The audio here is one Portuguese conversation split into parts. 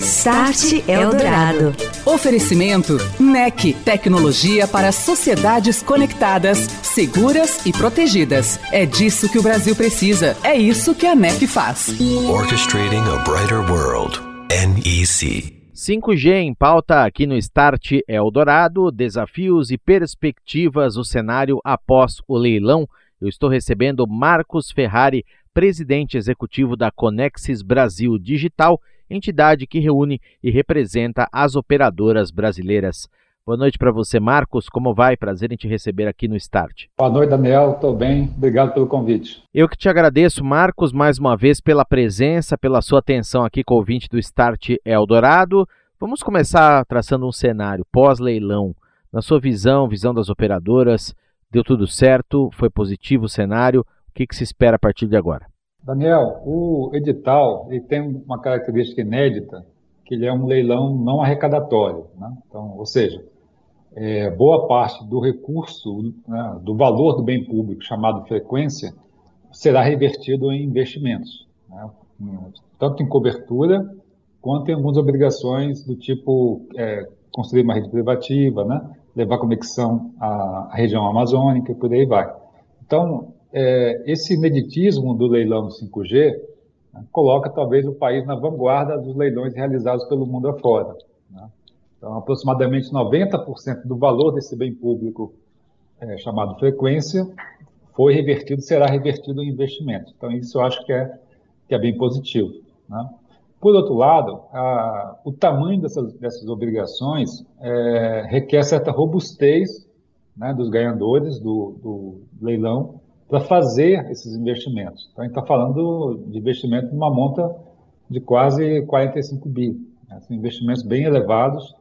Start Eldorado. Oferecimento NEC, tecnologia para sociedades conectadas, seguras e protegidas. É disso que o Brasil precisa. É isso que a NEC faz. Orchestrating a brighter world. NEC. 5G em pauta aqui no Start Eldorado, desafios e perspectivas o cenário após o leilão. Eu estou recebendo Marcos Ferrari, presidente executivo da Conexis Brasil Digital entidade que reúne e representa as operadoras brasileiras. Boa noite para você, Marcos. Como vai? Prazer em te receber aqui no Start. Boa noite, Daniel. Estou bem. Obrigado pelo convite. Eu que te agradeço, Marcos, mais uma vez pela presença, pela sua atenção aqui com o ouvinte do Start Eldorado. Vamos começar traçando um cenário pós-leilão. Na sua visão, visão das operadoras, deu tudo certo? Foi positivo o cenário? Que, que se espera a partir de agora? Daniel, o edital ele tem uma característica inédita, que ele é um leilão não arrecadatório. Né? Então, ou seja, é, boa parte do recurso, né, do valor do bem público chamado frequência, será revertido em investimentos, né? tanto em cobertura quanto em algumas obrigações do tipo é, construir uma rede privativa, né? levar conexão à região amazônica e por aí vai. Então, é, esse ineditismo do leilão do 5G né, coloca talvez o país na vanguarda dos leilões realizados pelo mundo afora. Né? Então, aproximadamente 90% do valor desse bem público é, chamado frequência foi revertido, será revertido em investimento. Então, isso eu acho que é, que é bem positivo. Né? Por outro lado, a, o tamanho dessas, dessas obrigações é, requer certa robustez né, dos ganhadores do, do leilão para fazer esses investimentos. Então, a gente está falando de investimento numa monta de quase 45 bi. Né? São investimentos bem elevados,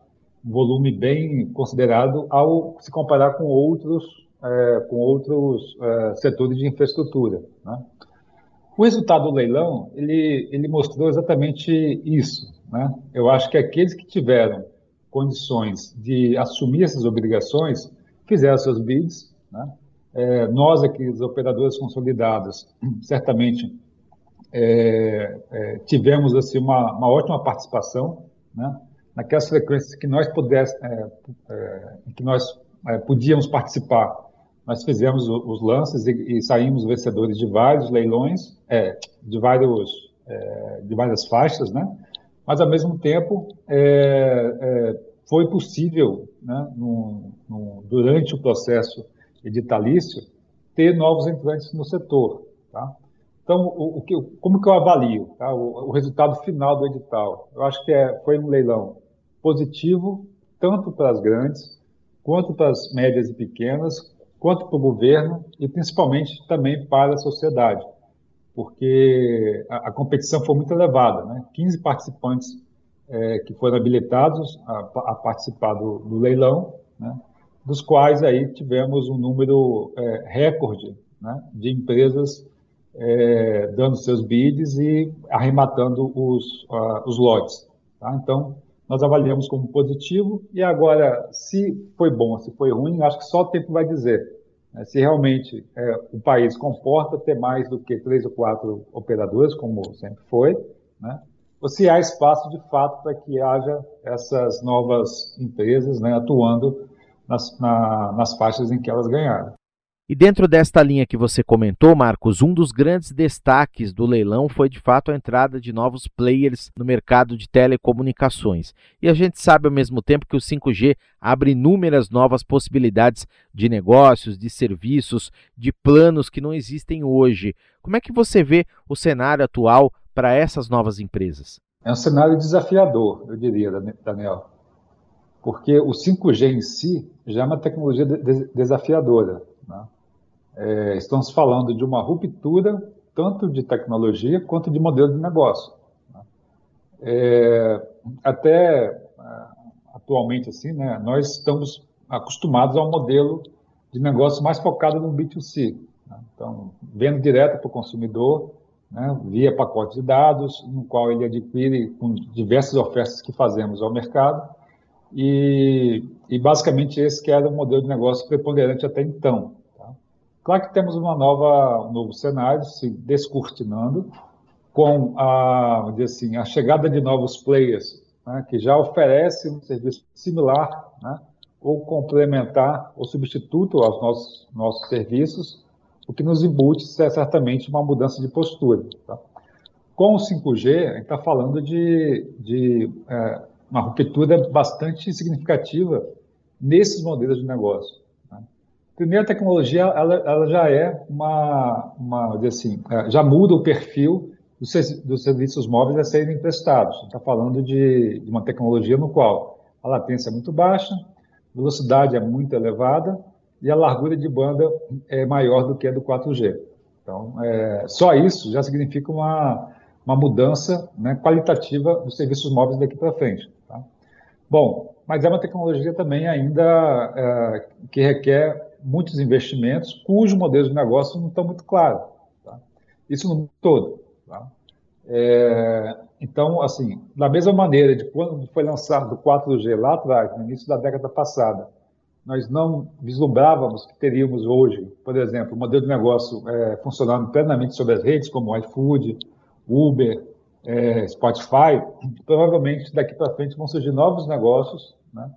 um volume bem considerado ao se comparar com outros, é, com outros é, setores de infraestrutura. Né? O resultado do leilão, ele, ele mostrou exatamente isso. Né? Eu acho que aqueles que tiveram condições de assumir essas obrigações fizeram seus bids, né? É, nós aqui, os operadores consolidados, certamente é, é, tivemos assim, uma, uma, ótima participação né, naquelas frequências que nós, pudesse, é, é, que nós é, podíamos participar. Nós fizemos os lances e, e saímos vencedores de vários leilões, de, vários, de várias faixas, né? mas ao mesmo tempo foi possível, né, no, no, durante o processo editalício, ter novos entrantes no setor. Tá? Então, o, o que, como que eu avalio tá? o, o, resultado final do edital? Eu acho que é, foi um leilão positivo, tanto para as grandes, quanto para as médias e pequenas, quanto para o governo e principalmente também para a sociedade, porque a, a competição foi muito elevada. Né? 15 participantes é, que foram habilitados a, a participar do, do leilão, né? Dos quais aí tivemos um número é, recorde né, de empresas é, dando seus bids e arrematando os, uh, os lotes. Tá? Então, nós avaliamos como positivo e agora, se foi bom, se foi ruim, acho que só o tempo vai dizer. Né? Se realmente é, o país comporta ter mais do que três ou quatro operadores, como sempre foi, né? ou se há espaço de fato para que haja essas novas empresas né, atuando nas, na, nas faixas em que elas ganharam. E dentro desta linha que você comentou, Marcos, um dos grandes destaques do leilão foi de fato a entrada de novos players no mercado de telecomunicações. E a gente sabe ao mesmo tempo que o 5G abre inúmeras novas possibilidades de negócios, de serviços, de planos que não existem hoje. Como é que você vê o cenário atual para essas novas empresas? É um cenário desafiador, eu diria, Daniel porque o 5G em si já é uma tecnologia de desafiadora. Né? É, estamos falando de uma ruptura tanto de tecnologia quanto de modelo de negócio. Né? É, até é, atualmente, assim, né, nós estamos acostumados ao modelo de negócio mais focado no B2C. Né? Então, vendo direto para o consumidor, né, via pacote de dados, no qual ele adquire com diversas ofertas que fazemos ao mercado, e, e, basicamente esse que era o modelo de negócio preponderante até então. Tá? Claro que temos uma nova, um novo cenário se descortinando, com a, assim, a chegada de novos players, né, que já oferecem um serviço similar, né, ou complementar ou substituto aos nossos, nossos serviços, o que nos embute é certamente uma mudança de postura. Tá? Com o 5G, a gente está falando de, de é, uma ruptura bastante significativa nesses modelos de negócio. Né? Primeiro, a tecnologia ela, ela já é uma, uma assim, é, já muda o perfil dos, dos serviços móveis a serem emprestados. Está falando de, de uma tecnologia no qual a latência é muito baixa, a velocidade é muito elevada e a largura de banda é maior do que a do 4G. Então, é, só isso já significa uma, uma mudança né, qualitativa dos serviços móveis daqui para frente. Tá? Bom, mas é uma tecnologia também ainda é, que requer muitos investimentos, cujos modelos de negócio não estão muito claros. Tá? Isso no todo. Tá? É, então, assim, da mesma maneira de quando foi lançado o 4G lá atrás, no início da década passada, nós não vislumbrávamos que teríamos hoje, por exemplo, um modelo de negócio é, funcionando plenamente sobre as redes, como o iFood, Uber, é, Spotify, provavelmente daqui para frente vão surgir novos negócios, né,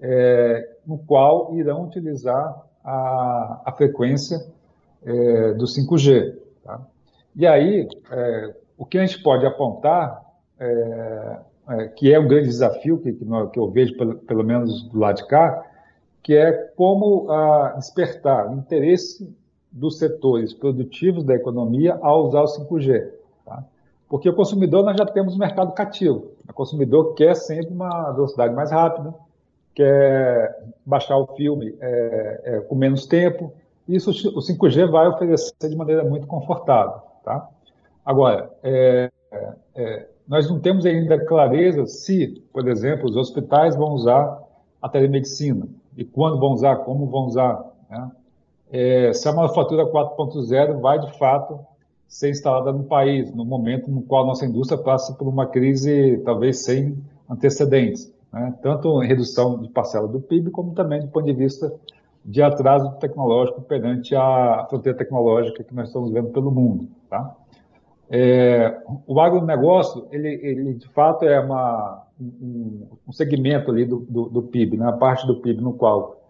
é, no qual irão utilizar a, a frequência é, do 5G. Tá? E aí, é, o que a gente pode apontar, é, é, que é um grande desafio que, que, eu vejo, pelo, pelo menos do lado de cá, que é como despertar o interesse dos setores produtivos da economia a usar o 5G. Tá? Porque o consumidor, nós já temos mercado cativo. O consumidor quer sempre uma velocidade mais rápida, quer baixar o filme é, é, com menos tempo. Isso o 5G vai oferecer de maneira muito confortável. Tá? Agora, é, é, nós não temos ainda clareza se, por exemplo, os hospitais vão usar a telemedicina e quando vão usar, como vão usar. Né? É, se a manufatura 4.0 vai, de fato, ser instalada no país, no momento no qual nossa indústria passa por uma crise talvez sem antecedentes, né? tanto em redução de parcela do PIB, como também do ponto de vista de atraso tecnológico perante a fronteira tecnológica que nós estamos vendo pelo mundo. Tá? É, o agronegócio, ele, ele de fato é uma, um, um segmento ali do, do, do, PIB, né, a parte do PIB no qual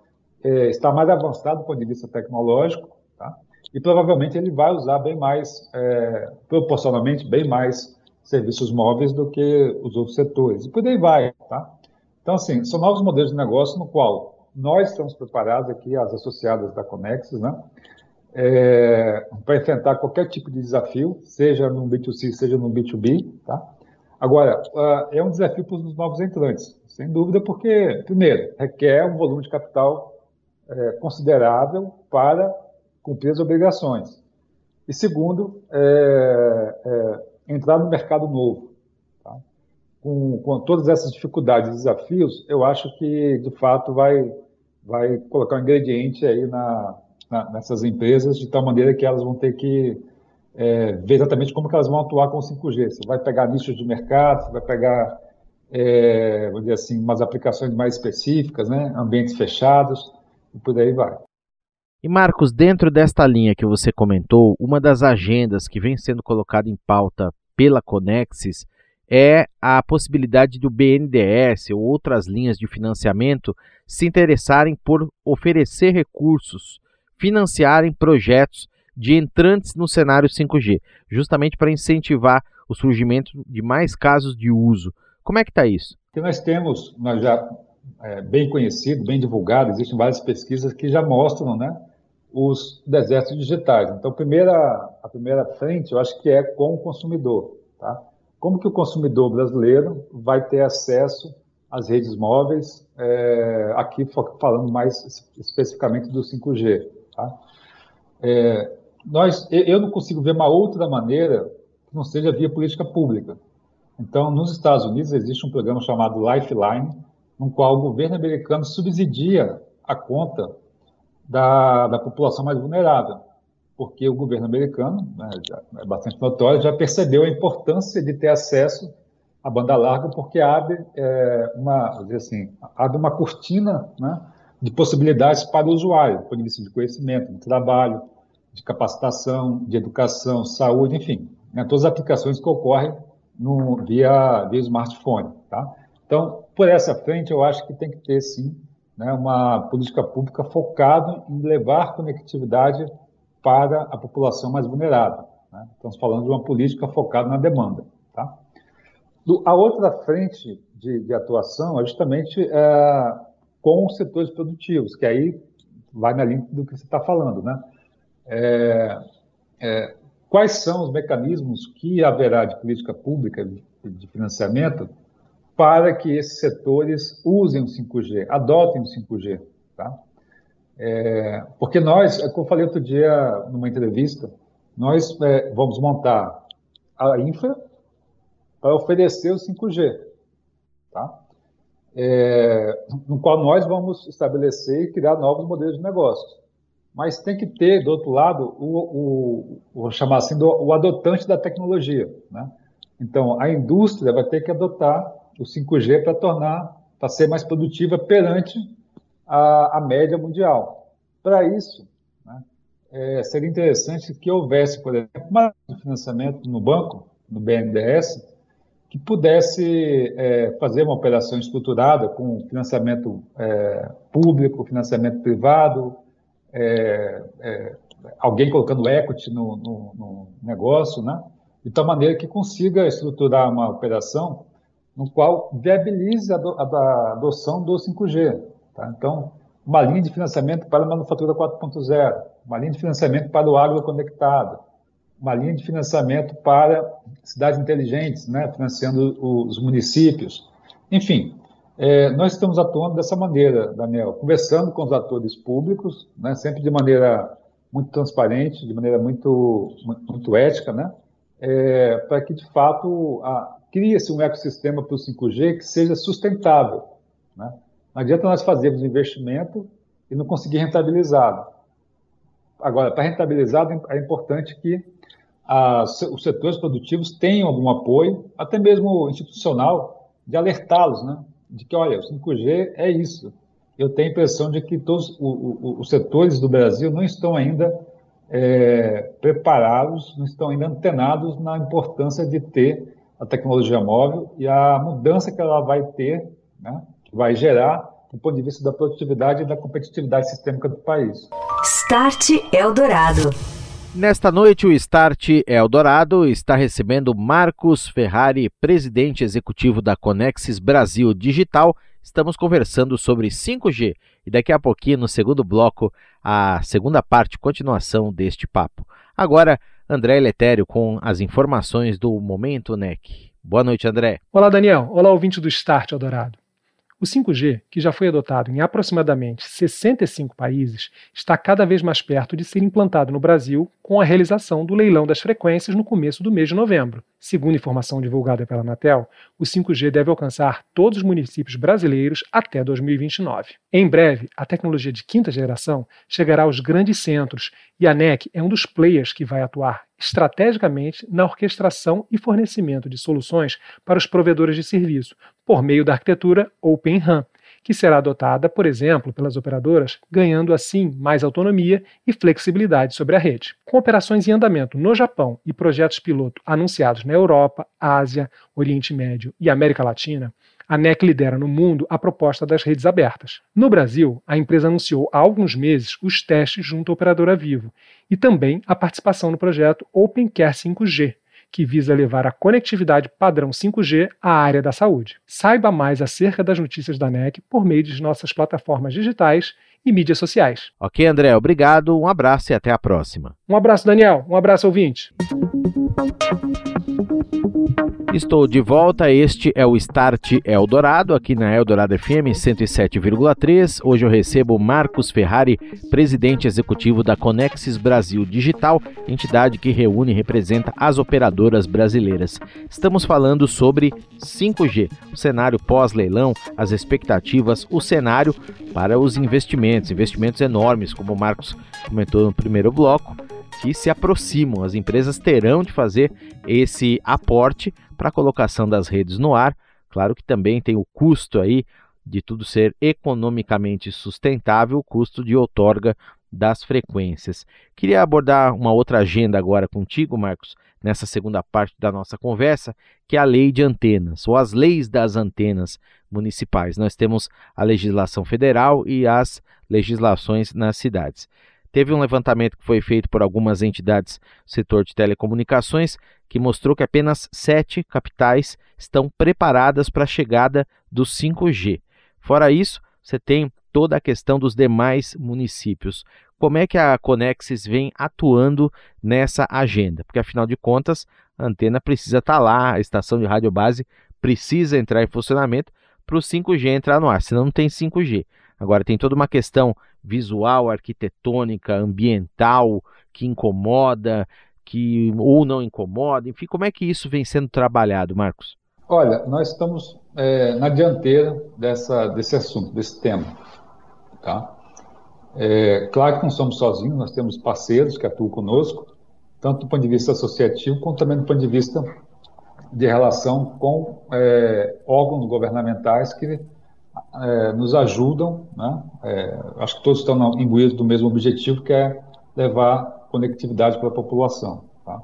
é, está mais avançado do ponto de vista tecnológico, tá? E provavelmente ele vai usar bem mais, é, proporcionalmente, bem mais serviços móveis do que os outros setores. E por aí vai. Tá? Então, assim, são novos modelos de negócio no qual nós estamos preparados aqui, as associadas da Conexis, né? É, para enfrentar qualquer tipo de desafio, seja no B2C, seja no B2B, tá? Agora, uh, é um desafio para os novos entrantes, sem dúvida, porque, primeiro, requer um volume de capital é, considerável para cumprir as obrigações. E segundo, é, é, entrar no mercado novo. Tá? Com, com, todas essas dificuldades e desafios, eu acho que, de fato, vai, vai colocar um ingrediente aí na, na, nessas empresas, de tal maneira que elas vão ter que é, ver exatamente como que elas vão atuar com o 5G. Você vai pegar nichos de mercado, você vai pegar, é, dizer assim, umas aplicações mais específicas, né? ambientes fechados, e por aí vai. E Marcos, dentro desta linha que você comentou, uma das agendas que vem sendo colocada em pauta pela Conexis é a possibilidade do BNDES ou outras linhas de financiamento se interessarem por oferecer recursos, financiarem projetos de entrantes no cenário 5G, justamente para incentivar o surgimento de mais casos de uso. Como é que está isso? Que nós temos, nós já é, bem conhecido, bem divulgado, existem várias pesquisas que já mostram, né, os desertos digitais. Então, a primeira, a primeira frente, eu acho que é com o consumidor, tá? Como que o consumidor brasileiro vai ter acesso às redes móveis, é, aqui falando mais especificamente do 5G, tá? É, nós, eu não consigo ver uma outra maneira que não seja via política pública. Então, nos Estados Unidos existe um programa chamado Lifeline, no qual o governo americano subsidia a conta da, da população mais vulnerável, porque o governo americano, né, é bastante notório, já percebeu a importância de ter acesso à banda larga, porque abre é, uma, assim, abre uma cortina né, de possibilidades para o usuário, do ponto de vista de conhecimento, de trabalho, de capacitação, de educação, saúde, enfim, né, todas as aplicações que ocorrem no, via, via smartphone. Tá? Então, por essa frente, eu acho que tem que ter, sim, né, uma política pública focada em levar conectividade para a população mais vulnerável. Né? Estamos falando de uma política focada na demanda. Tá? Do, a outra frente de, de atuação é justamente é, com os setores produtivos, que aí vai na linha do que você está falando. Né? É, é, quais são os mecanismos que haverá de política pública de, de financiamento para que esses setores usem o 5G, adotem o 5G. Tá? É, porque nós, é como eu falei outro dia numa entrevista, nós é, vamos montar a infra para oferecer o 5G, tá? É, no qual nós vamos estabelecer e criar novos modelos de negócios. Mas tem que ter, do outro lado, o, o vou chamar assim, do, o adotante da tecnologia. Né? Então, a indústria vai ter que adotar o 5G para tornar, para ser mais produtiva perante a, a média mundial. Para isso, né, é, seria interessante que houvesse, por exemplo, uma financiamento no banco, no BNDES, que pudesse é, fazer uma operação estruturada com financiamento é, público, financiamento privado, é, é, alguém colocando equity no, no, no, negócio, né? de tal maneira que consiga estruturar uma operação no qual viabilize a, do, a adoção do 5G. Tá? Então, uma linha de financiamento para a manufatura 4.0, uma linha de financiamento para o agroconectado, uma linha de financiamento para cidades inteligentes, né, financiando os municípios. Enfim, é, nós estamos atuando dessa maneira, Daniel, conversando com os atores públicos, né, sempre de maneira muito transparente, de maneira muito, muito ética, né, é, para que, de fato, crie-se um ecossistema para o 5G que seja sustentável. Né? Não adianta nós fazermos investimento e não conseguir rentabilizá-lo. Agora, para rentabilizar, é importante que os setores produtivos tenham algum apoio, até mesmo institucional, de alertá-los, né? de que, olha, o 5G é isso. Eu tenho a impressão de que todos os setores do Brasil não estão ainda é, preparados, não estão ainda antenados na importância de ter a tecnologia móvel e a mudança que ela vai ter, né, que vai gerar do ponto de vista da produtividade e da competitividade sistêmica do país. Start Eldorado. Nesta noite, o Start Eldorado está recebendo Marcos Ferrari, presidente executivo da Conexis Brasil Digital. Estamos conversando sobre 5G e daqui a pouquinho, no segundo bloco, a segunda parte, continuação deste papo. Agora, André Letério com as informações do Momento NEC. Boa noite, André. Olá, Daniel. Olá, ouvinte do Start Eldorado. O 5G, que já foi adotado em aproximadamente 65 países, está cada vez mais perto de ser implantado no Brasil com a realização do leilão das frequências no começo do mês de novembro. Segundo informação divulgada pela Anatel, o 5G deve alcançar todos os municípios brasileiros até 2029. Em breve, a tecnologia de quinta geração chegará aos grandes centros e a NEC é um dos players que vai atuar estrategicamente na orquestração e fornecimento de soluções para os provedores de serviço, por meio da arquitetura Open RAN, que será adotada, por exemplo, pelas operadoras, ganhando assim mais autonomia e flexibilidade sobre a rede. Com operações em andamento no Japão e projetos piloto anunciados na Europa, Ásia, Oriente Médio e América Latina, a NEC lidera no mundo a proposta das redes abertas. No Brasil, a empresa anunciou há alguns meses os testes junto à operadora Vivo e também a participação no projeto OpenCare 5G, que visa levar a conectividade padrão 5G à área da saúde. Saiba mais acerca das notícias da NEC por meio de nossas plataformas digitais e mídias sociais. Ok, André, obrigado, um abraço e até a próxima. Um abraço, Daniel, um abraço, ouvinte. Estou de volta, este é o Start Eldorado, aqui na Eldorado FM 107,3. Hoje eu recebo Marcos Ferrari, presidente executivo da Conexis Brasil Digital, entidade que reúne e representa as operadoras brasileiras. Estamos falando sobre 5G, o cenário pós-leilão, as expectativas, o cenário para os investimentos, investimentos enormes, como o Marcos comentou no primeiro bloco que se aproximam. As empresas terão de fazer esse aporte para a colocação das redes no ar. Claro que também tem o custo aí de tudo ser economicamente sustentável, o custo de outorga das frequências. Queria abordar uma outra agenda agora contigo, Marcos, nessa segunda parte da nossa conversa, que é a lei de antenas, ou as leis das antenas municipais. Nós temos a legislação federal e as legislações nas cidades. Teve um levantamento que foi feito por algumas entidades do setor de telecomunicações que mostrou que apenas sete capitais estão preparadas para a chegada do 5G. Fora isso, você tem toda a questão dos demais municípios. Como é que a Conexis vem atuando nessa agenda? Porque afinal de contas, a antena precisa estar tá lá, a estação de rádio base precisa entrar em funcionamento para o 5G entrar no ar, senão não tem 5G. Agora tem toda uma questão visual, arquitetônica, ambiental que incomoda, que ou não incomoda, enfim, como é que isso vem sendo trabalhado, Marcos? Olha, nós estamos é, na dianteira dessa, desse assunto, desse tema. Tá? É, claro que não somos sozinhos, nós temos parceiros que atuam conosco, tanto do ponto de vista associativo, quanto também do ponto de vista de relação com é, órgãos governamentais que é, nos ajudam, né? É, acho que todos estão imbuídos do mesmo objetivo, que é levar conectividade para a população. Tá?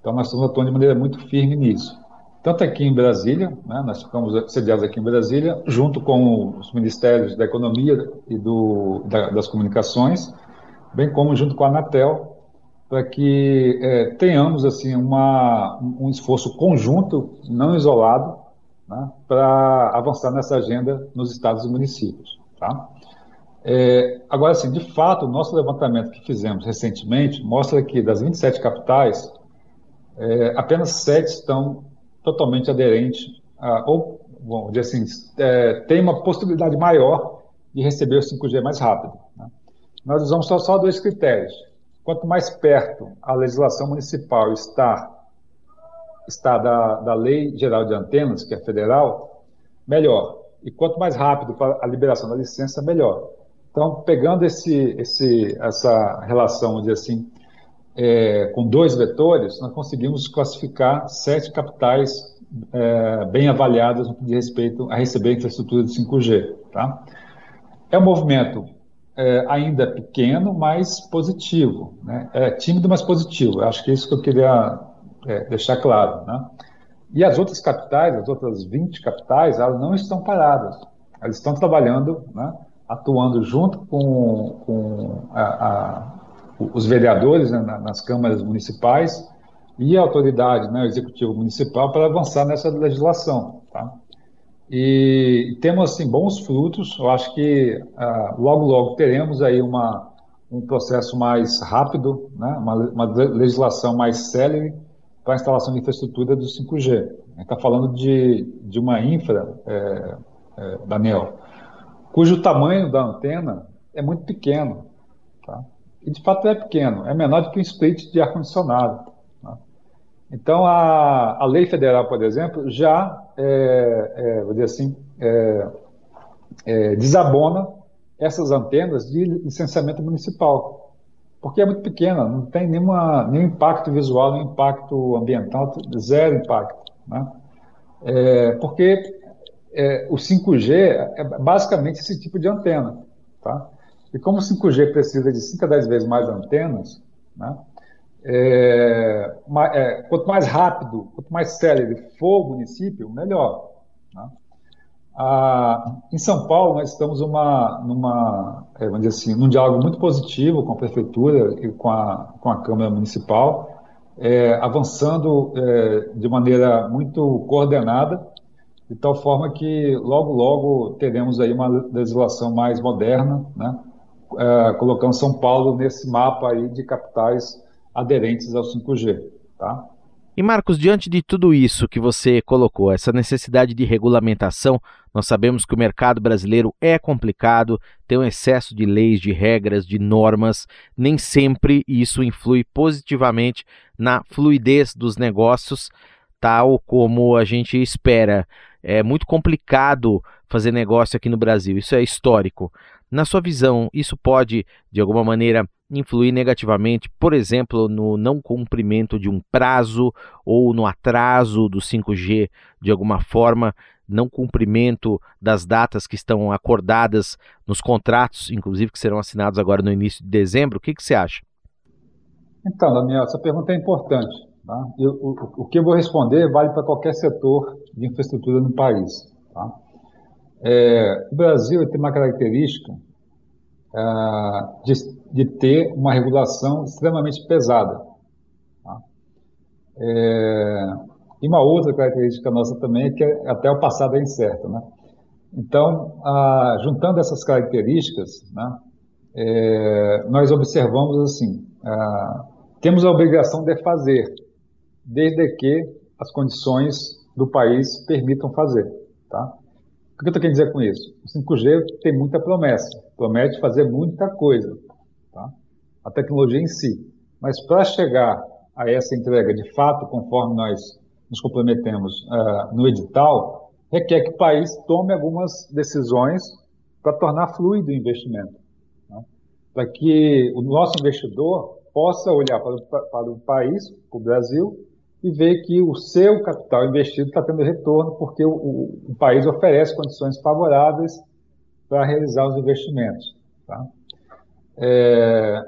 Então, nós estamos atuando de maneira muito firme nisso. Tanto aqui em Brasília, né? nós ficamos sediados aqui em Brasília, junto com os Ministérios da Economia e do, da, das Comunicações, bem como junto com a Anatel, para que é, tenhamos assim uma, um esforço conjunto, não isolado, né, para avançar nessa agenda nos estados e municípios. Tá? É, agora, assim, de fato, o nosso levantamento que fizemos recentemente mostra que das 27 capitais, é, apenas 7 estão totalmente aderentes, a, ou, bom, assim, é, tem uma possibilidade maior de receber o 5G mais rápido. Né? Nós usamos só, só dois critérios. Quanto mais perto a legislação municipal está está da, da Lei Geral de Antenas, que é federal, melhor. E quanto mais rápido a liberação da licença, melhor. Então, pegando esse, esse, essa relação, dizer assim, é, com dois vetores, nós conseguimos classificar sete capitais é, bem avaliadas no que diz respeito a receber infraestrutura de 5G. Tá? É um movimento é, ainda pequeno, mas positivo. Né? É tímido, mas positivo. acho que é isso que eu queria é, deixar claro. Né? E as outras capitais, as outras 20 capitais, elas não estão paradas. Elas estão trabalhando, né, atuando junto com, com a, a, os vereadores né, nas câmaras municipais e a autoridade, né, o executivo municipal, para avançar nessa legislação. Tá? E temos assim bons frutos. Eu acho que uh, logo logo teremos aí uma, um processo mais rápido, né, uma, uma legislação mais célere para a instalação de infraestrutura do 5G. A gente está falando de, de uma infra, é, é, Daniel, cujo tamanho da antena é muito pequeno. Tá? E de fato é pequeno, é menor do que um split de ar-condicionado. Tá? Então a, a lei federal, por exemplo, já é, é, vou dizer assim, é, é, desabona essas antenas de licenciamento municipal porque é muito pequena, não tem nenhuma, nenhum impacto visual, nenhum impacto ambiental, zero impacto. Né? É, porque é, o 5G é basicamente esse tipo de antena. Tá? E como o 5G precisa de 5 a 10 vezes mais antenas, né? É, é, quanto mais rápido, quanto mais célere for o município, melhor. Né? Ah, em São Paulo, nós estamos uma, numa, é, vamos dizer assim, num diálogo muito positivo com a prefeitura e com a, com a Câmara Municipal, é, avançando é, de maneira muito coordenada, de tal forma que logo, logo teremos aí uma legislação mais moderna, né, é, colocando São Paulo nesse mapa aí de capitais aderentes ao 5G. Tá? E Marcos, diante de tudo isso que você colocou, essa necessidade de regulamentação, nós sabemos que o mercado brasileiro é complicado, tem um excesso de leis, de regras, de normas, nem sempre isso influi positivamente na fluidez dos negócios, tal como a gente espera. É muito complicado fazer negócio aqui no Brasil, isso é histórico. Na sua visão, isso pode, de alguma maneira, influir negativamente, por exemplo, no não cumprimento de um prazo ou no atraso do 5G de alguma forma, não cumprimento das datas que estão acordadas nos contratos, inclusive que serão assinados agora no início de dezembro? O que, que você acha? Então, Daniel, essa pergunta é importante. Tá? Eu, o, o, que eu vou responder vale para qualquer setor de infraestrutura no país. Tá? É, o Brasil tem uma característica é, de, de, ter uma regulação extremamente pesada. Tá? É, e uma outra característica nossa também é que até o passado é incerto. Né? Então, juntando essas características, né, é, nós observamos assim, temos a obrigação de fazer, desde que as condições do país permitam fazer. Tá? O que eu querendo dizer com isso? O 5G tem muita promessa, promete fazer muita coisa, tá? a tecnologia em si. Mas para chegar a essa entrega de fato, conforme nós nos comprometemos uh, no edital, requer que o país tome algumas decisões para tornar fluido o investimento. Né? Para que o nosso investidor possa olhar para para o país, para o Brasil, e ver que o seu capital investido está tendo retorno porque o, o, o, país oferece condições favoráveis para realizar os investimentos. Tá? É,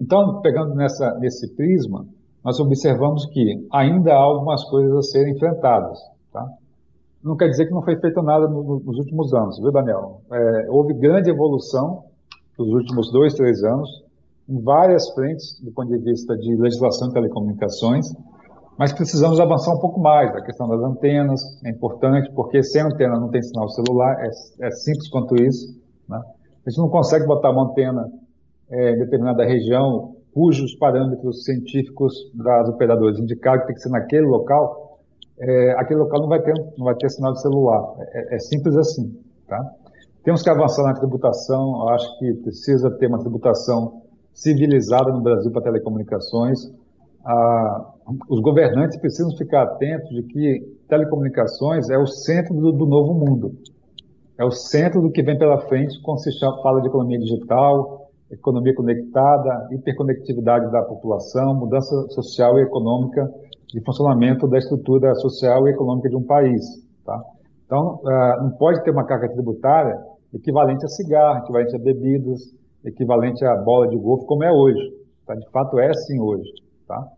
então, pegando nessa, nesse prisma, nós observamos que ainda há algumas coisas a serem enfrentadas. Tá? Não quer dizer que não foi feito nada no, no, nos últimos anos, viu, Daniel? É, houve grande evolução nos últimos dois, três anos em várias frentes do ponto de vista de legislação de telecomunicações, mas precisamos avançar um pouco mais. A questão das antenas é importante, porque sem antena não tem sinal celular, é, é simples quanto isso. Né? A gente não consegue botar uma antena é, em determinada região cujos parâmetros científicos das operadoras indicaram que tem que ser naquele local, é, aquele local não vai ter, não vai ter sinal de celular. É, é simples assim. Tá? Temos que avançar na tributação, eu acho que precisa ter uma tributação civilizada no Brasil para telecomunicações. Ah, os governantes precisam ficar atentos de que telecomunicações é o centro do, do novo mundo. É o centro do que vem pela frente quando se fala de economia digital, economia conectada, hiperconectividade da população, mudança social e econômica de funcionamento da estrutura social e econômica de um país. Tá? Então, ah, não pode ter uma carga tributária equivalente a cigarro, equivalente a bebidas, equivalente à bola de golfe, como é hoje. Tá? De fato, é assim hoje. Tá?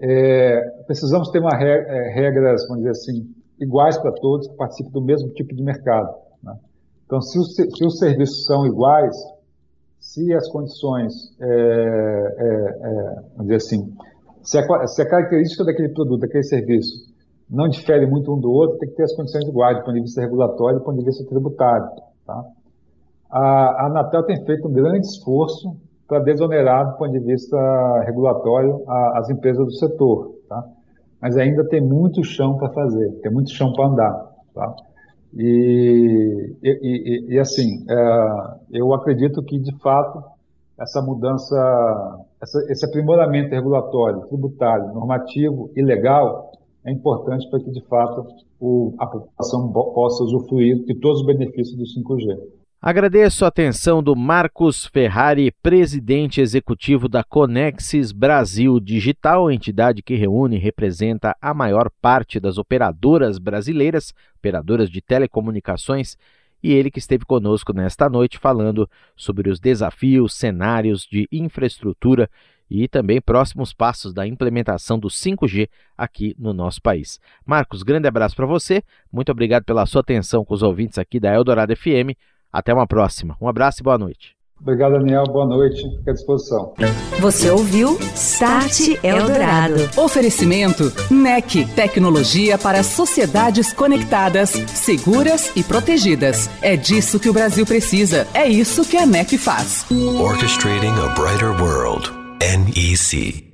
É, precisamos ter uma é, regras, vamos dizer assim, iguais para todos que participem do mesmo tipo de mercado. Né? Então, se os, se os, serviços são iguais, se as condições, é, é, é vamos dizer assim, se a, se a, característica daquele produto, daquele serviço, não difere muito um do outro, tem que ter as condições iguais, do ponto de vista regulatório e do ponto de vista tributário. Tá? A, Anatel tem feito um grande esforço para desonerar, do ponto de vista regulatório, a, as empresas do setor. Tá? Mas ainda tem muito chão para fazer, tem muito chão para andar. Tá? E, e, e, e assim, é, eu acredito que, de fato, essa mudança, essa, esse aprimoramento regulatório, tributário, normativo e legal é importante para que, de fato, o, a população possa usufruir de todos os benefícios do 5G. Agradeço a atenção do Marcos Ferrari, presidente executivo da Conexis Brasil Digital, entidade que reúne e representa a maior parte das operadoras brasileiras, operadoras de telecomunicações, e ele que esteve conosco nesta noite falando sobre os desafios, cenários de infraestrutura e também próximos passos da implementação do 5G aqui no nosso país. Marcos, grande abraço para você, muito obrigado pela sua atenção com os ouvintes aqui da Eldorado FM. Até uma próxima. Um abraço e boa noite. Obrigado, Daniel. Boa noite. Fique à disposição. Você ouviu Start Eldorado. Oferecimento NEC. Tecnologia para sociedades conectadas, seguras e protegidas. É disso que o Brasil precisa. É isso que a NEC faz. Orchestrating a Brighter World. NEC.